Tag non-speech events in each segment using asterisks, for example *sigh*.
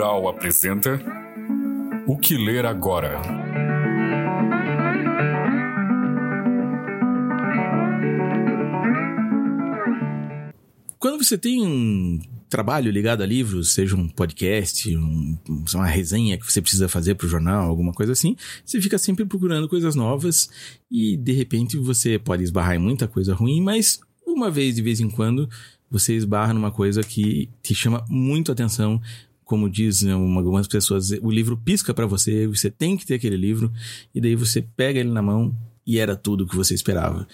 Cultural apresenta O que ler agora? Quando você tem um trabalho ligado a livros, seja um podcast, um, uma resenha que você precisa fazer para o jornal, alguma coisa assim, você fica sempre procurando coisas novas e de repente você pode esbarrar em muita coisa ruim, mas uma vez de vez em quando você esbarra numa coisa que te chama muito atenção. Como dizem algumas pessoas, o livro pisca para você, você tem que ter aquele livro, e daí você pega ele na mão e era tudo o que você esperava.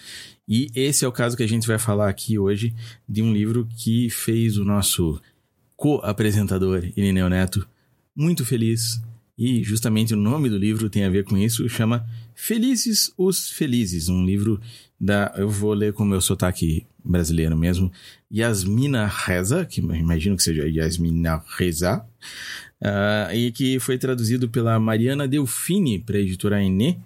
E esse é o caso que a gente vai falar aqui hoje de um livro que fez o nosso co-apresentador, Irineu Neto, muito feliz. E justamente o nome do livro tem a ver com isso, chama Felizes os Felizes, um livro da. Eu vou ler com o meu sotaque brasileiro mesmo. Yasmina Reza, que imagino que seja Yasmina Reza, uh, e que foi traduzido pela Mariana Delfini para a editora Enê,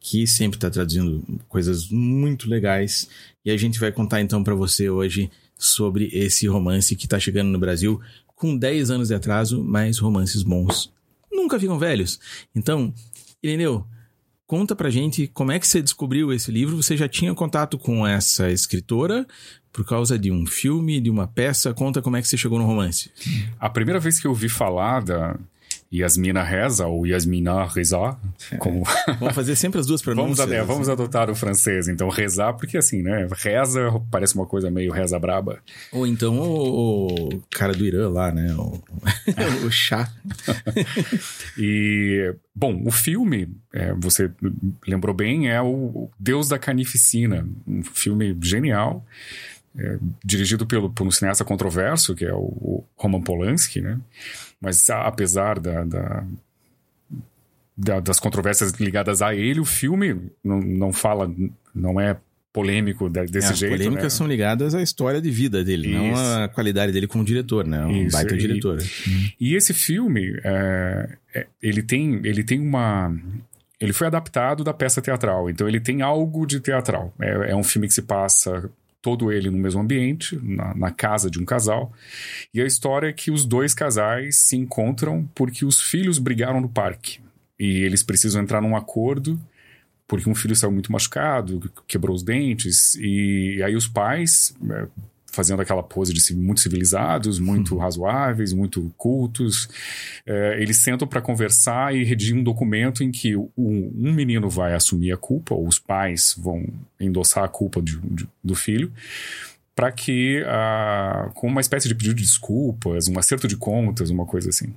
que sempre está traduzindo coisas muito legais. E a gente vai contar então para você hoje sobre esse romance que está chegando no Brasil com 10 anos de atraso, mas romances bons nunca ficam velhos. Então, Ireneu, Conta pra gente como é que você descobriu esse livro. Você já tinha contato com essa escritora por causa de um filme, de uma peça? Conta como é que você chegou no romance. A primeira vez que eu ouvi falar da, Yasmina Reza ou Yasmina Reza. Como... Vamos fazer sempre as duas *laughs* pronúncias. vamos, é, vamos adotar o francês, então rezar, porque assim, né? Reza parece uma coisa meio reza braba. Ou então o, o cara do Irã lá, né? O, *laughs* o chá. e, bom, o filme, é, você lembrou bem, é o Deus da Carnificina. Um filme genial. É, dirigido pelo, por um cineasta controverso, que é o, o Roman Polanski, né? Mas apesar da, da, da, das controvérsias ligadas a ele, o filme não, não fala, não é polêmico desse é, jeito. As polêmicas né? são ligadas à história de vida dele, Isso. não à qualidade dele como diretor, né? Um Isso. baita e, diretor. E esse filme, é, é, ele, tem, ele tem uma. Ele foi adaptado da peça teatral, então ele tem algo de teatral. É, é um filme que se passa todo ele no mesmo ambiente, na, na, casa de um casal. E a história é que os dois casais se encontram porque os filhos brigaram no parque. E eles precisam entrar num acordo porque um filho saiu muito machucado, quebrou os dentes, e aí os pais é, fazendo aquela pose de muito civilizados, muito uhum. razoáveis, muito cultos. É, eles sentam para conversar e redigem um documento em que o, um menino vai assumir a culpa, ou os pais vão endossar a culpa de, de, do filho, para que, ah, com uma espécie de pedido de desculpas, um acerto de contas, uma coisa assim.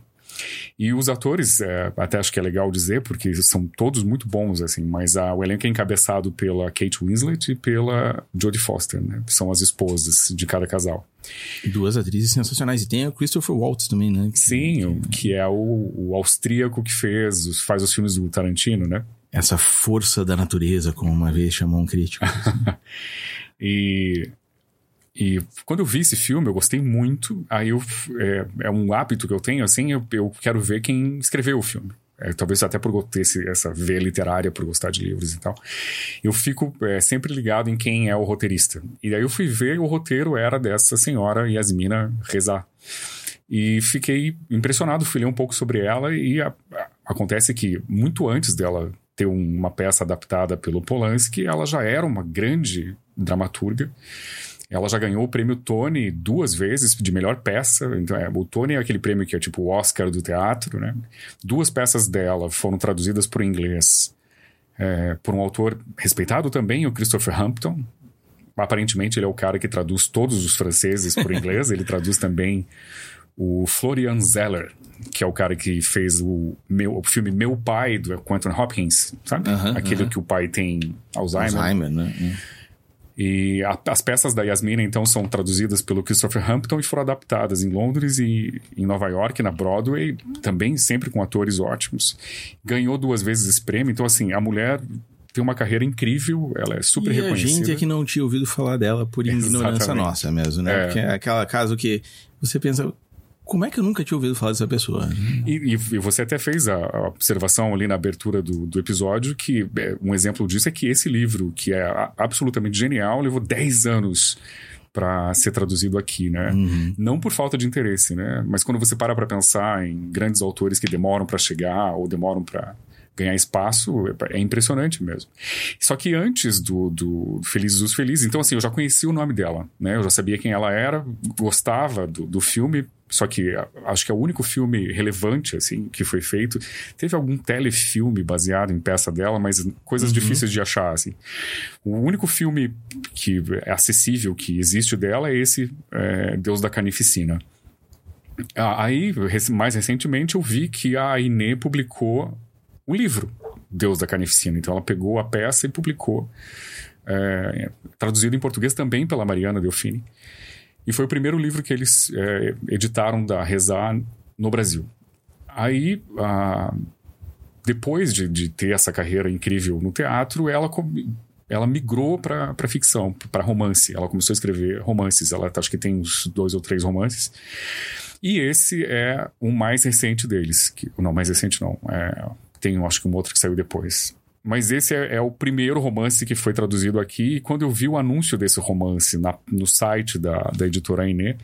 E os atores, é, até acho que é legal dizer, porque são todos muito bons, assim, mas a, o elenco é encabeçado pela Kate Winslet e pela Jodie Foster, né? São as esposas de cada casal. Duas atrizes sensacionais. E tem a Christopher Waltz também, né? Sim, que é o, o austríaco que fez, faz os filmes do Tarantino, né? Essa força da natureza, como uma vez chamou um crítico. *laughs* e e quando eu vi esse filme, eu gostei muito. Aí eu, é, é um hábito que eu tenho, assim, eu, eu quero ver quem escreveu o filme. É, talvez até por ter esse, essa veia literária, por gostar de livros e tal. Eu fico é, sempre ligado em quem é o roteirista. E aí eu fui ver o roteiro era dessa senhora Yasmina Reza. E fiquei impressionado, fui ler um pouco sobre ela e a, a, acontece que muito antes dela ter uma peça adaptada pelo Polanski, ela já era uma grande dramaturga. Ela já ganhou o prêmio Tony duas vezes de melhor peça. Então, é, o Tony é aquele prêmio que é tipo o Oscar do teatro, né? Duas peças dela foram traduzidas para o inglês é, por um autor respeitado também, o Christopher Hampton. Aparentemente, ele é o cara que traduz todos os franceses para o inglês. ele traduz também o Florian Zeller, que é o cara que fez o, meu, o filme Meu Pai, do Quentin Hopkins, sabe? Uh -huh, Aquele uh -huh. que o pai tem Alzheimer. Alzheimer, né? E a, as peças da Yasmina, então, são traduzidas pelo Christopher Hampton e foram adaptadas em Londres e em Nova York, na Broadway, também sempre com atores ótimos. Ganhou duas vezes esse prêmio, então, assim, a mulher tem uma carreira incrível, ela é super e reconhecida. a gente é que não tinha ouvido falar dela por *laughs* ignorância Exatamente. nossa mesmo, né? É. Porque é aquele caso que você pensa, como é que eu nunca tinha ouvido falar dessa pessoa? E, e, você até fez a, a, observação ali na abertura do, do episódio que é, um exemplo disso é que esse livro, que é absolutamente genial, levou 10 anos para ser traduzido aqui, né? Uhum. Não por falta de interesse, né? Mas quando você para para pensar em grandes autores que demoram para chegar ou demoram para ganhar espaço, é impressionante mesmo. Só que antes do, do Felizes os Felizes, então assim, eu já conhecia o nome dela, né? Eu já sabia quem ela era, gostava do, do filme, só que acho que é o único filme relevante, assim, que foi feito. Teve algum telefilme baseado em peça dela, mas coisas Uhum. difíceis de achar, assim. O único filme que é acessível, que existe dela, é esse é, Deus da Carnificina. Aí, mais recentemente, eu vi que a Inê publicou o livro Deus da Carnificina. Então, ela pegou a peça e publicou, é, traduzido em português também pela Mariana Delfini. E foi o primeiro livro que eles é, editaram da Rezar no Brasil. Aí, ah, depois de, de ter essa carreira incrível no teatro, ela, ela migrou para ficção, para romance. Ela começou a escrever romances. Ela acho que tem uns dois ou três romances. E esse é o mais recente deles. Que, não, mais recente não. É, tem, acho que um outro que saiu depois. Mas esse é, é o primeiro romance que foi traduzido aqui. E quando eu vi o anúncio desse romance na- no site da, da editora Inê,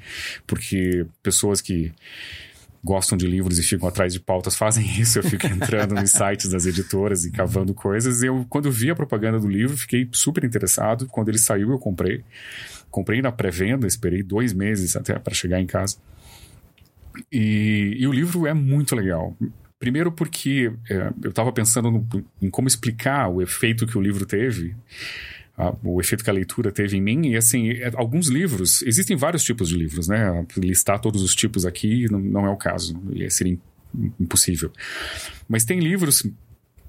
porque pessoas que gostam de livros e ficam atrás de pautas fazem *laughs* isso. Eu fico entrando nos sites das editoras e cavando coisas. Eu, quando vi a propaganda do livro, fiquei super interessado. Quando ele saiu, eu comprei. Comprei na pré-venda, esperei dois meses até para chegar em casa. E, e o livro é muito legal. Primeiro porque é, eu estava pensando no- em como explicar o efeito que o livro teve, a- o efeito que a leitura teve em mim. E assim, é, alguns livros, existem vários tipos de livros, né? Listar todos os tipos aqui não, não é o caso, seria im- impossível. Mas tem livros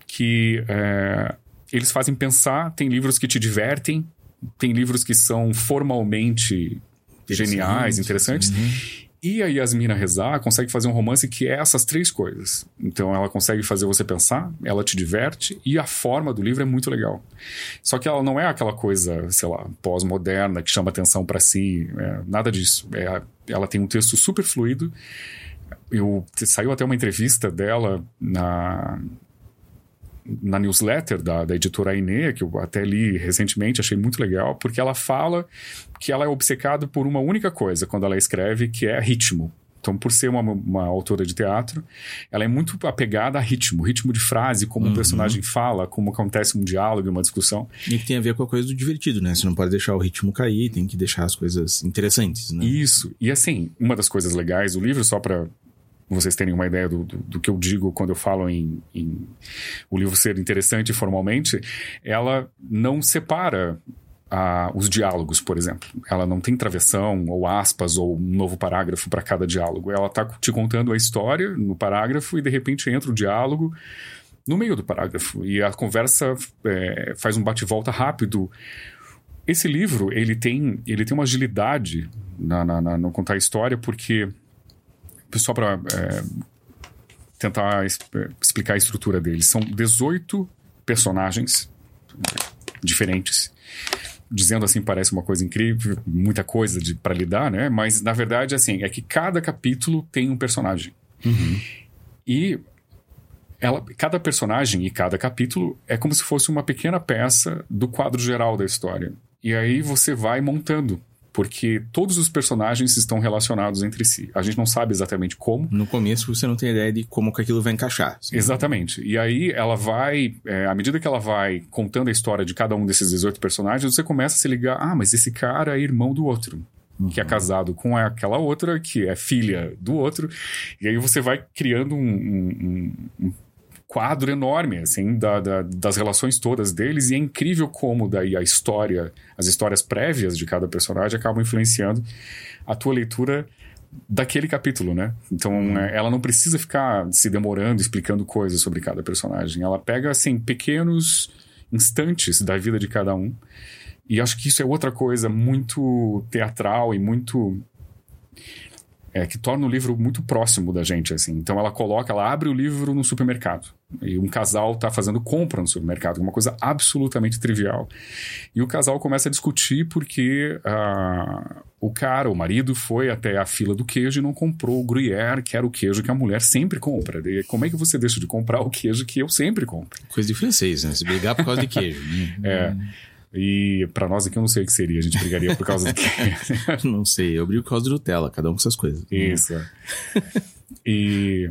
que é, eles fazem pensar, tem livros que te divertem, tem livros que são formalmente geniais, interessantes. E a Yasmina Rezar consegue fazer um romance que é essas três coisas. Então ela consegue fazer você pensar, ela te diverte e a forma do livro é muito legal. Só que ela não é aquela coisa, sei lá, pós-moderna que chama atenção para si, é, nada disso. É, ela tem um texto super fluido. Eu, saiu até uma entrevista dela na, na newsletter da, da editora Inê, que eu até li recentemente, achei muito legal, porque ela fala que ela é obcecada por uma única coisa quando ela escreve, que é ritmo. Então, por ser uma, uma autora de teatro, ela é muito apegada a ritmo, ritmo de frase, como um personagem fala, como acontece um diálogo, uma discussão. E que tem a ver com a coisa do divertido, né? Você não pode deixar o ritmo cair, tem que deixar as coisas interessantes, né? Isso. E assim, uma das coisas legais do livro, só para vocês terem uma ideia do, do, do que eu digo quando eu falo em, em o livro ser interessante formalmente, ela não separa ah, os diálogos, por exemplo. Ela não tem travessão ou aspas ou um novo parágrafo para cada diálogo. Ela está te contando a história no parágrafo e de repente entra o diálogo no meio do parágrafo e a conversa é, faz um bate-volta rápido. Esse livro ele tem ele tem uma agilidade na, na, na no contar a história porque só para é, tentar es- explicar a estrutura dele são 18 personagens diferentes dizendo assim parece uma coisa incrível, muita coisa para lidar, né? Mas na verdade assim é que cada capítulo tem um personagem e ela, cada personagem e cada capítulo é como se fosse uma pequena peça do quadro geral da história. E aí você vai montando, porque todos os personagens estão relacionados entre si. A gente não sabe exatamente como, No começo você não tem ideia de como que aquilo vai encaixar. assim. Exatamente. E aí ela vai, é, à medida que ela vai contando a história de cada um desses 18 personagens, você começa a se ligar: ah, mas esse cara é irmão do outro. Que é casado com aquela outra, que é filha do outro. E aí você vai criando um- um- um quadro enorme, assim, da- da- das relações todas deles. E é incrível como daí a história, as histórias prévias de cada personagem acabam influenciando a tua leitura daquele capítulo, né? Então, é, ela não precisa ficar se demorando explicando coisas sobre cada personagem. Ela pega, assim, pequenos instantes da vida de cada um. E acho que isso é outra coisa muito teatral e muito. É, que torna o livro muito próximo da gente, assim. Então ela coloca, ela abre o livro no supermercado. E um casal tá fazendo compra no supermercado, uma coisa absolutamente trivial. E o casal começa a discutir porque ah, o cara, o marido, foi até a fila do queijo e não comprou o gruyère, que era o queijo que a mulher sempre compra. E como é que você deixa de comprar o queijo que eu sempre compro? Coisa de francês, né? Se brigar por causa de queijo. É. E para nós aqui eu não sei o que seria, a gente brigaria por causa do quê? *laughs* não sei, eu brigo por causa do Nutella, cada um com essas coisas. Isso. e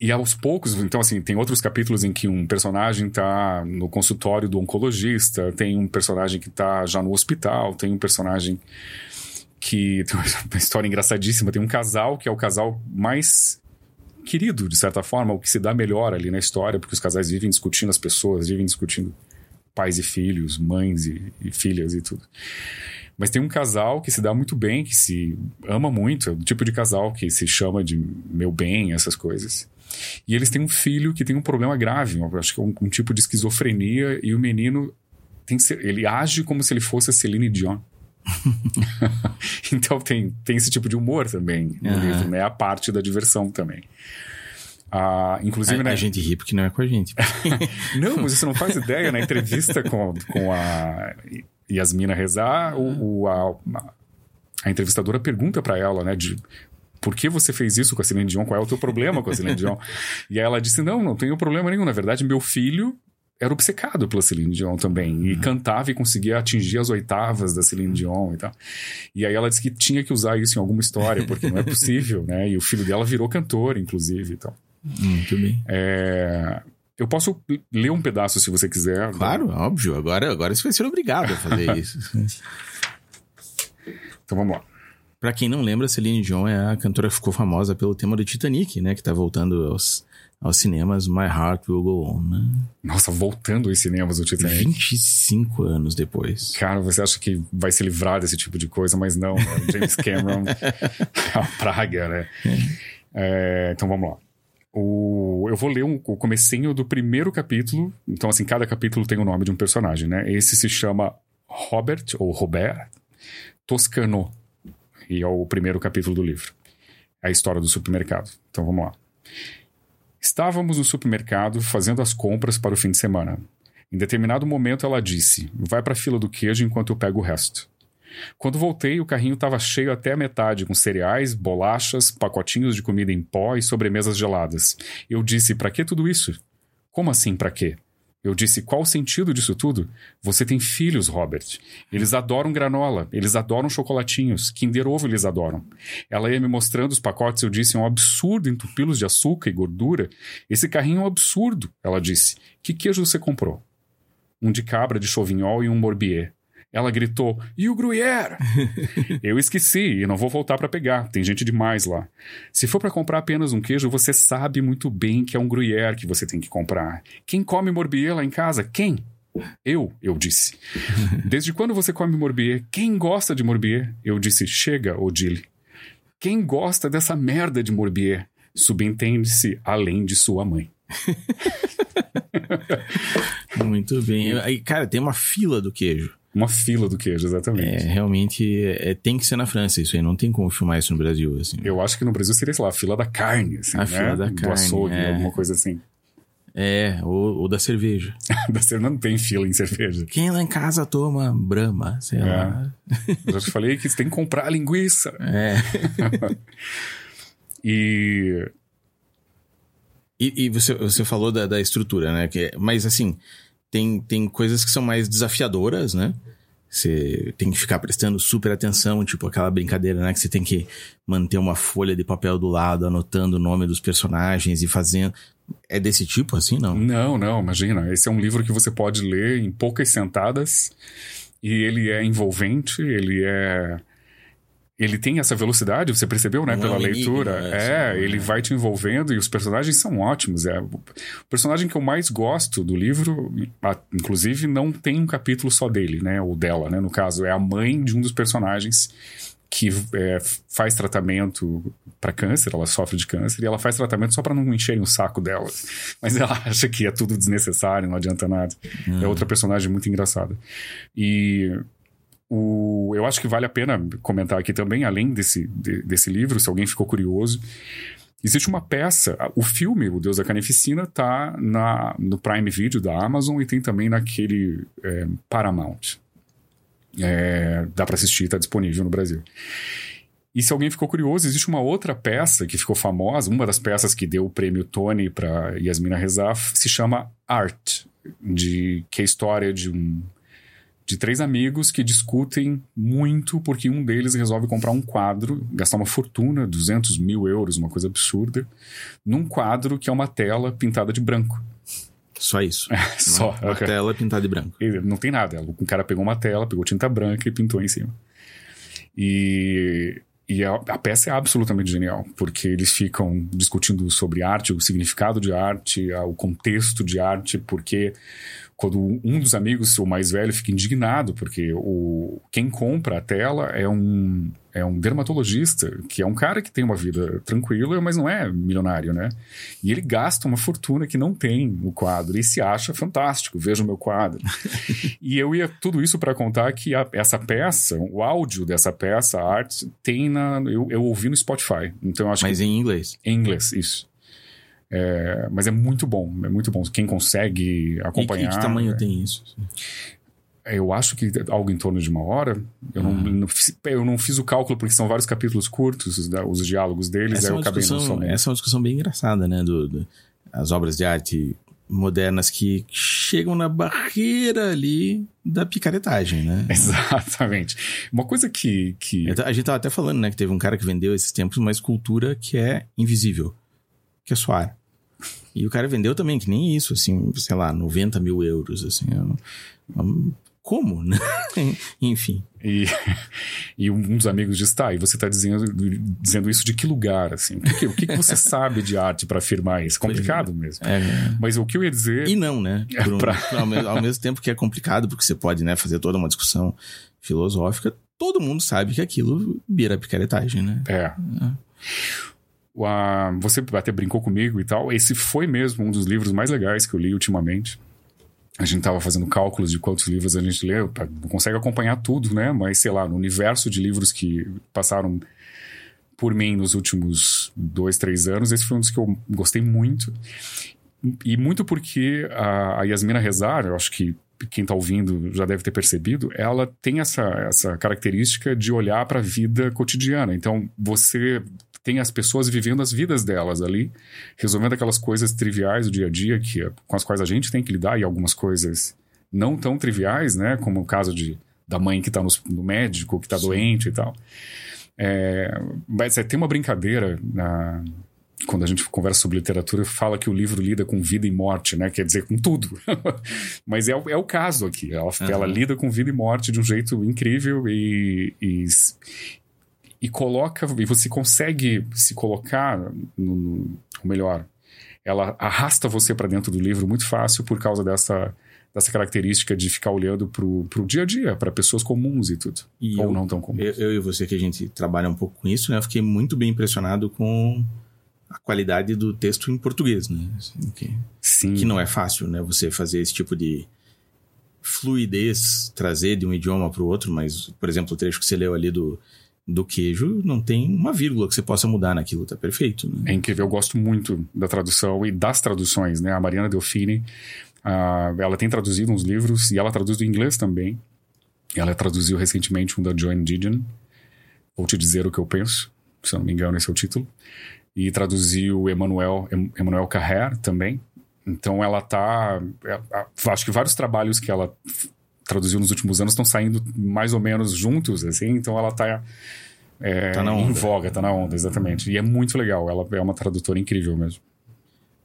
e aos poucos, então assim, tem outros capítulos em que um personagem tá no consultório do oncologista, tem um personagem que tá já no hospital, tem um personagem que *laughs* tem uma história engraçadíssima, tem um casal que é o casal mais querido, de certa forma, o que se dá melhor ali na história, porque os casais vivem discutindo as pessoas, vivem discutindo pais e filhos, mães e, e filhas e tudo. Mas tem um casal que se dá muito bem, que se ama muito, é o tipo de casal que se chama de meu bem, essas coisas. E eles têm um filho que tem um problema grave, acho que é um, um tipo de esquizofrenia, e o menino tem, ele age como se ele fosse a Celine Dion. *laughs* *laughs* então tem, tem esse tipo de humor também no uhum. livro, né? A parte da diversão também. Ah, inclusive, a, né? a gente ri porque não é com a gente. *laughs* *laughs* não, mas você não faz ideia. Na entrevista com, com a Yasmina Rezar, o, o a, a, entrevistadora pergunta para ela, né? De por que você fez isso com a Celine Dion? Qual é o teu problema com a Celine Dion? *laughs* e aí ela disse: Não, não tenho problema nenhum. Na verdade, meu filho era obcecado pela Celine Dion também. E uhum. cantava e conseguia atingir as oitavas da Celine Dion e tal. E aí ela disse que tinha que usar isso em alguma história, porque não é possível, né? E o filho dela virou cantor, inclusive e tal. Muito bem. É... Eu posso ler um pedaço se você quiser. Claro, óbvio. Agora, agora você vai ser obrigado a fazer *laughs* isso. então vamos lá. Pra quem não lembra, Celine Dion é a cantora que ficou famosa pelo tema do Titanic, né? Que tá voltando aos, aos cinemas My Heart Will Go On, né? Nossa, voltando aos cinemas o Titanic. 25 anos depois. Cara, você acha que vai se livrar desse tipo de coisa, mas não, né? James Cameron, *laughs* a praga, né? É, então vamos lá. O, eu vou ler um, o comecinho do primeiro capítulo. Então, assim, cada capítulo tem o nome de um personagem, né? Esse se chama Robert, ou Robert Toscano. E é o primeiro capítulo do livro. É a história do supermercado. Então, vamos lá. Estávamos no supermercado fazendo as compras para o fim de semana. Em determinado momento, ela disse: Vai para a fila do queijo enquanto eu pego o resto. Quando voltei, o carrinho estava cheio até a metade, com cereais, bolachas, pacotinhos de comida em pó e sobremesas geladas. Eu disse: Para que tudo isso? Como assim, para quê? Eu disse: Qual o sentido disso tudo? Você tem filhos, Robert. Eles adoram granola, eles adoram chocolatinhos, Kinder Ovo eles adoram. Ela ia me mostrando os pacotes, eu disse: É um absurdo entupi-los de açúcar e gordura. Esse carrinho é um absurdo, ela disse. Que queijo você comprou? Um de cabra de Chauvignol e um Morbier. Ela gritou: E o Gruyère? *laughs* eu esqueci e não vou voltar para pegar. Tem gente demais lá. Se for para comprar apenas um queijo, você sabe muito bem que é um Gruyère que você tem que comprar. Quem come Morbier lá em casa? Quem? Eu, eu disse. *laughs* Desde quando você come Morbier? Quem gosta de Morbier? Eu disse: Chega, Odile. Quem gosta dessa merda de Morbier? Subentende-se além de sua mãe. *laughs* Muito bem. Aí, cara, tem uma fila do queijo. Uma fila do queijo, exatamente. É, realmente é, tem que ser na França isso aí, não tem como filmar isso no Brasil, assim. Eu acho que no Brasil seria, sei lá, a fila da carne, assim, a né? fila da do carne, açougue, é. alguma coisa assim. É, ou, ou da cerveja. *laughs* da cerveja não tem fila em cerveja. Quem lá em casa toma Brahma, sei É. lá. Eu já te falei que você tem que comprar linguiça. *laughs* É. *laughs* E E, e você, você falou da, da estrutura, né? Que, mas assim, tem, tem coisas que são mais desafiadoras, né? Você tem que ficar prestando super atenção, tipo aquela brincadeira, né? Que você tem que manter uma folha de papel do lado, anotando o nome dos personagens e fazendo. É desse tipo, assim, não? Não, não, imagina. Esse é um livro que você pode ler em poucas sentadas e ele é envolvente, ele é. Ele tem essa velocidade, você percebeu, né? Não é pela enigma, leitura. né? É, Assim, ele é. vai te envolvendo e os personagens são ótimos. É, o personagem que eu mais gosto do livro, inclusive, não tem um capítulo só dele, né? Ou dela, né? No caso, é a mãe de um dos personagens que é, faz tratamento para câncer, ela sofre de câncer, e ela faz tratamento só para não encherem o saco dela. *laughs* Mas ela acha que é tudo desnecessário, não adianta nada. É outra personagem muito engraçada. E o, eu acho que vale a pena comentar aqui também, além desse, de- desse livro, se alguém ficou curioso. Existe uma peça, o filme O Deus da Carnificina tá na, no Prime Video da Amazon e tem também naquele é, Paramount. É, dá para assistir, está disponível no Brasil. E se alguém ficou curioso, existe uma outra peça que ficou famosa, uma das peças que deu o prêmio Tony para Yasmina Rezaf, se chama Art, de, que é a história de um, de três amigos que discutem muito porque um deles resolve comprar um quadro, gastar uma fortuna, 200 mil euros, uma coisa absurda, num quadro que é uma tela pintada de branco. Só isso. Só. Uma ok. tela pintada de branco. Não tem nada. O cara pegou uma tela, pegou tinta branca e pintou em cima. E, e a, a peça é absolutamente genial, porque eles ficam discutindo sobre arte, o significado de arte, o contexto de arte, porque quando um dos amigos, o mais velho, fica indignado, porque o, quem compra a tela é um, é um dermatologista, que é um cara que tem uma vida tranquila, mas não é milionário, né? E ele gasta uma fortuna que não tem no quadro e se acha fantástico, veja o meu quadro. *laughs* e eu ia tudo isso para contar que a- essa peça, o áudio dessa peça, a arte, tem na. Eu, eu ouvi no Spotify. Então acho Mas que. em inglês. Em inglês, isso. É, mas é muito bom, é muito bom. Quem consegue acompanhar. e que tamanho é- tem isso? eu acho que algo em torno de uma hora. Eu, não, Uhum. não fiz, eu não fiz o cálculo porque são vários capítulos curtos, os, diálogos deles, Essa aí é, eu uma acabei não discussão, somando. essa é uma discussão bem engraçada, né? Do, do- as obras de arte modernas que chegam na barreira ali da picaretagem, né? *laughs* Exatamente. Uma coisa que. que A gente tava até falando, né, que teve um cara que vendeu esses tempos uma escultura que é invisível, que é suar. E o cara vendeu também, que nem isso, assim, sei lá, 90 mil euros, assim. eu não- Como, né? *laughs* Enfim. E, e um dos amigos diz, tá, e você está dizendo, dizendo isso de que lugar, assim? O que, o que você *laughs* sabe de arte para afirmar isso? Complicado mesmo. É, Mas o que eu ia dizer... E não, né? *laughs* Um- Pra- ao, mesmo, ao mesmo tempo que é complicado, porque você pode né, fazer toda uma discussão filosófica, todo mundo sabe que aquilo vira picaretagem, né? É. O, você até brincou comigo e tal. Esse foi mesmo um dos livros mais legais que eu li ultimamente. A gente tava fazendo cálculos de quantos livros a gente leu. Não consegue acompanhar tudo, né? Mas, sei lá, no universo de livros que passaram por mim nos últimos dois, três anos, esse foi um dos que eu gostei muito. E muito porque a, a Yasmina Rezar, eu acho que quem está ouvindo já deve ter percebido, ela tem essa, essa característica de olhar para a vida cotidiana. Então, você tem as pessoas vivendo as vidas delas ali, resolvendo aquelas coisas triviais do dia a dia que, com as quais a gente tem que lidar e algumas coisas não tão triviais, né? Como o caso de, da mãe que está no, no médico, que está doente e tal. É, mas é, tem uma brincadeira na, quando a gente conversa sobre literatura, fala que o livro lida com vida e morte, né? Quer dizer, com tudo. *laughs* Mas é, o- é o caso aqui. Ela, Aham. ela lida com vida e morte de um jeito incrível e, e, e coloca. E você consegue se colocar no. no ou melhor, ela arrasta você para dentro do livro muito fácil por causa dessa. Dessa característica de ficar olhando pro, pro dia a dia, para pessoas comuns e tudo. E ou eu- não tão comuns. Eu, eu e você, que a gente trabalha um pouco com isso, né? Eu fiquei muito bem impressionado com a qualidade do texto em português, né? Assim, que, Sim. que não é fácil, né? Você fazer esse tipo de fluidez, trazer de um idioma para o outro, mas, por exemplo, o trecho que você leu ali do, do queijo, não tem uma vírgula que você possa mudar naquilo, tá perfeito, né? É incrível, eu gosto muito da tradução e das traduções, né? A Mariana Delfini, ah, ela tem traduzido uns livros e ela traduz do inglês também. Ela traduziu recentemente um da Joan Didion, Vou Te Dizer O Que Eu Penso, se eu não me engano esse é o título. E traduziu Emmanuel, Em- Emmanuel Carrère também. Então ela tá... é, acho que vários trabalhos que ela traduziu nos últimos anos estão saindo mais ou menos juntos, assim. Então ela tá... é, Tá em voga, tá na onda, exatamente. E é muito legal, ela é uma tradutora incrível mesmo.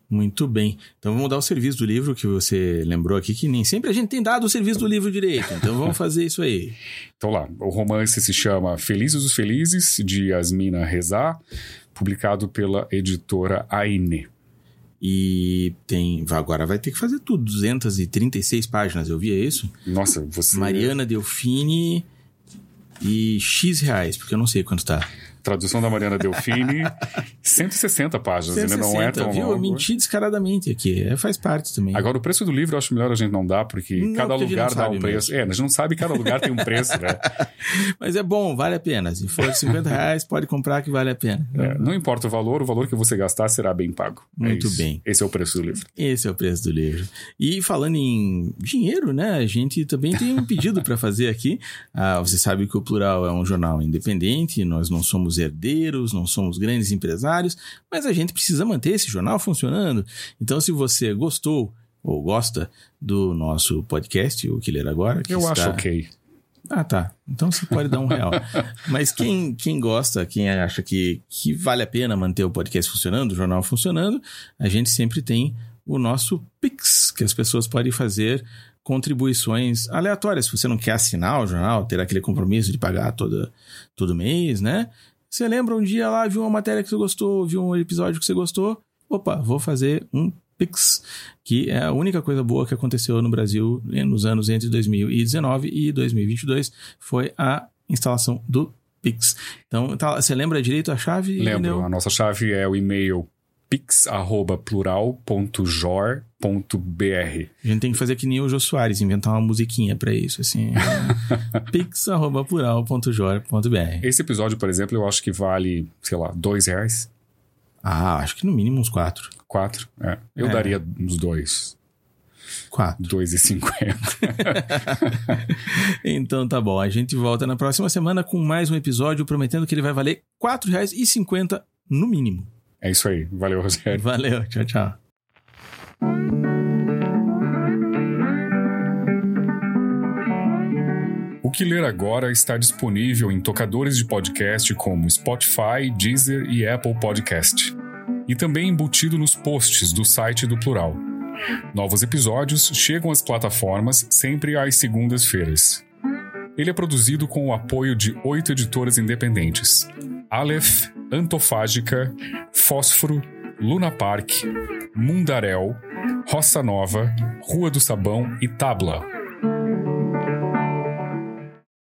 Muito bem. Então vamos dar o serviço do livro que você lembrou aqui, que nem sempre a gente tem dado o serviço do livro direito. Então vamos fazer isso aí. *laughs* Então lá, o romance se chama Felizes os Felizes, de Yasmina Rezá, publicado pela editora Aine. E tem. Agora vai ter que fazer tudo. 236 páginas, eu vi, é isso? Nossa, você... Mariana Delfini e X reais, porque eu não sei quanto tá. Tradução da Mariana Delfini, *laughs* 160 páginas, ainda não é 160, tão viu? Eu longo. menti descaradamente aqui. É, faz parte também. Agora, o preço do livro eu acho melhor a gente não dar, porque Não, cada porque lugar dá um preço. mesmo. É, a gente não sabe, cada lugar tem um preço, né? *laughs* Mas é bom, vale a pena. Se for 50 reais, pode comprar que vale a pena. É, não importa o valor, o valor que você gastar será bem pago. É Muito isso. bem. Esse é o preço do livro. Esse é o preço do livro. E falando em dinheiro, né? A gente também tem um pedido para fazer aqui. Ah, você sabe que o Plural é um jornal independente, nós não somos herdeiros, não somos grandes empresários, mas a gente precisa manter esse jornal funcionando. Então, se você gostou, ou gosta do nosso podcast, o que ler agora. Que Eu está... acho ok. Ah, tá. Então você pode dar um real. *laughs* Mas quem, quem gosta, quem acha que, que vale a pena manter o podcast funcionando, o jornal funcionando, a gente sempre tem o nosso Pix, que as pessoas podem fazer contribuições aleatórias. Se você não quer assinar o jornal, ter aquele compromisso de pagar todo, todo mês, né? Você lembra um dia lá, viu uma matéria que você gostou, viu um episódio que você gostou? Opa, vou fazer um Pix, que é a única coisa boa que aconteceu no Brasil nos anos entre 2019 e 2022, foi a instalação do Pix. Então, tá, você lembra direito a chave? Lembro, Neu? a nossa chave é o e-mail pix@plural.jor.br. A gente tem que fazer que nem o Jô Soares, inventar uma musiquinha pra isso, assim. *laughs* pix.plural.jor.br. Esse episódio, por exemplo, eu acho que vale, sei lá, dois reais, Ah, acho que no mínimo uns quatro. quatro. É. Eu É. daria uns dois, Quatro. dois e cinquenta. *laughs* Então tá bom, a gente volta na próxima semana com mais um episódio, prometendo que ele vai valer R$ 4,50 no mínimo. É isso aí. Valeu, Rogério. Valeu, tchau, tchau. O que ler agora está disponível em tocadores de podcast como Spotify, Deezer e Apple Podcast. E também embutido nos posts do site do Plural. Novos episódios chegam às plataformas sempre às segundas-feiras. Ele é produzido com o apoio de oito editoras independentes: Aleph, Antofágica, Fósforo, Luna Park, Mundaréu, Roça Nova, Rua do Sabão e Tabla.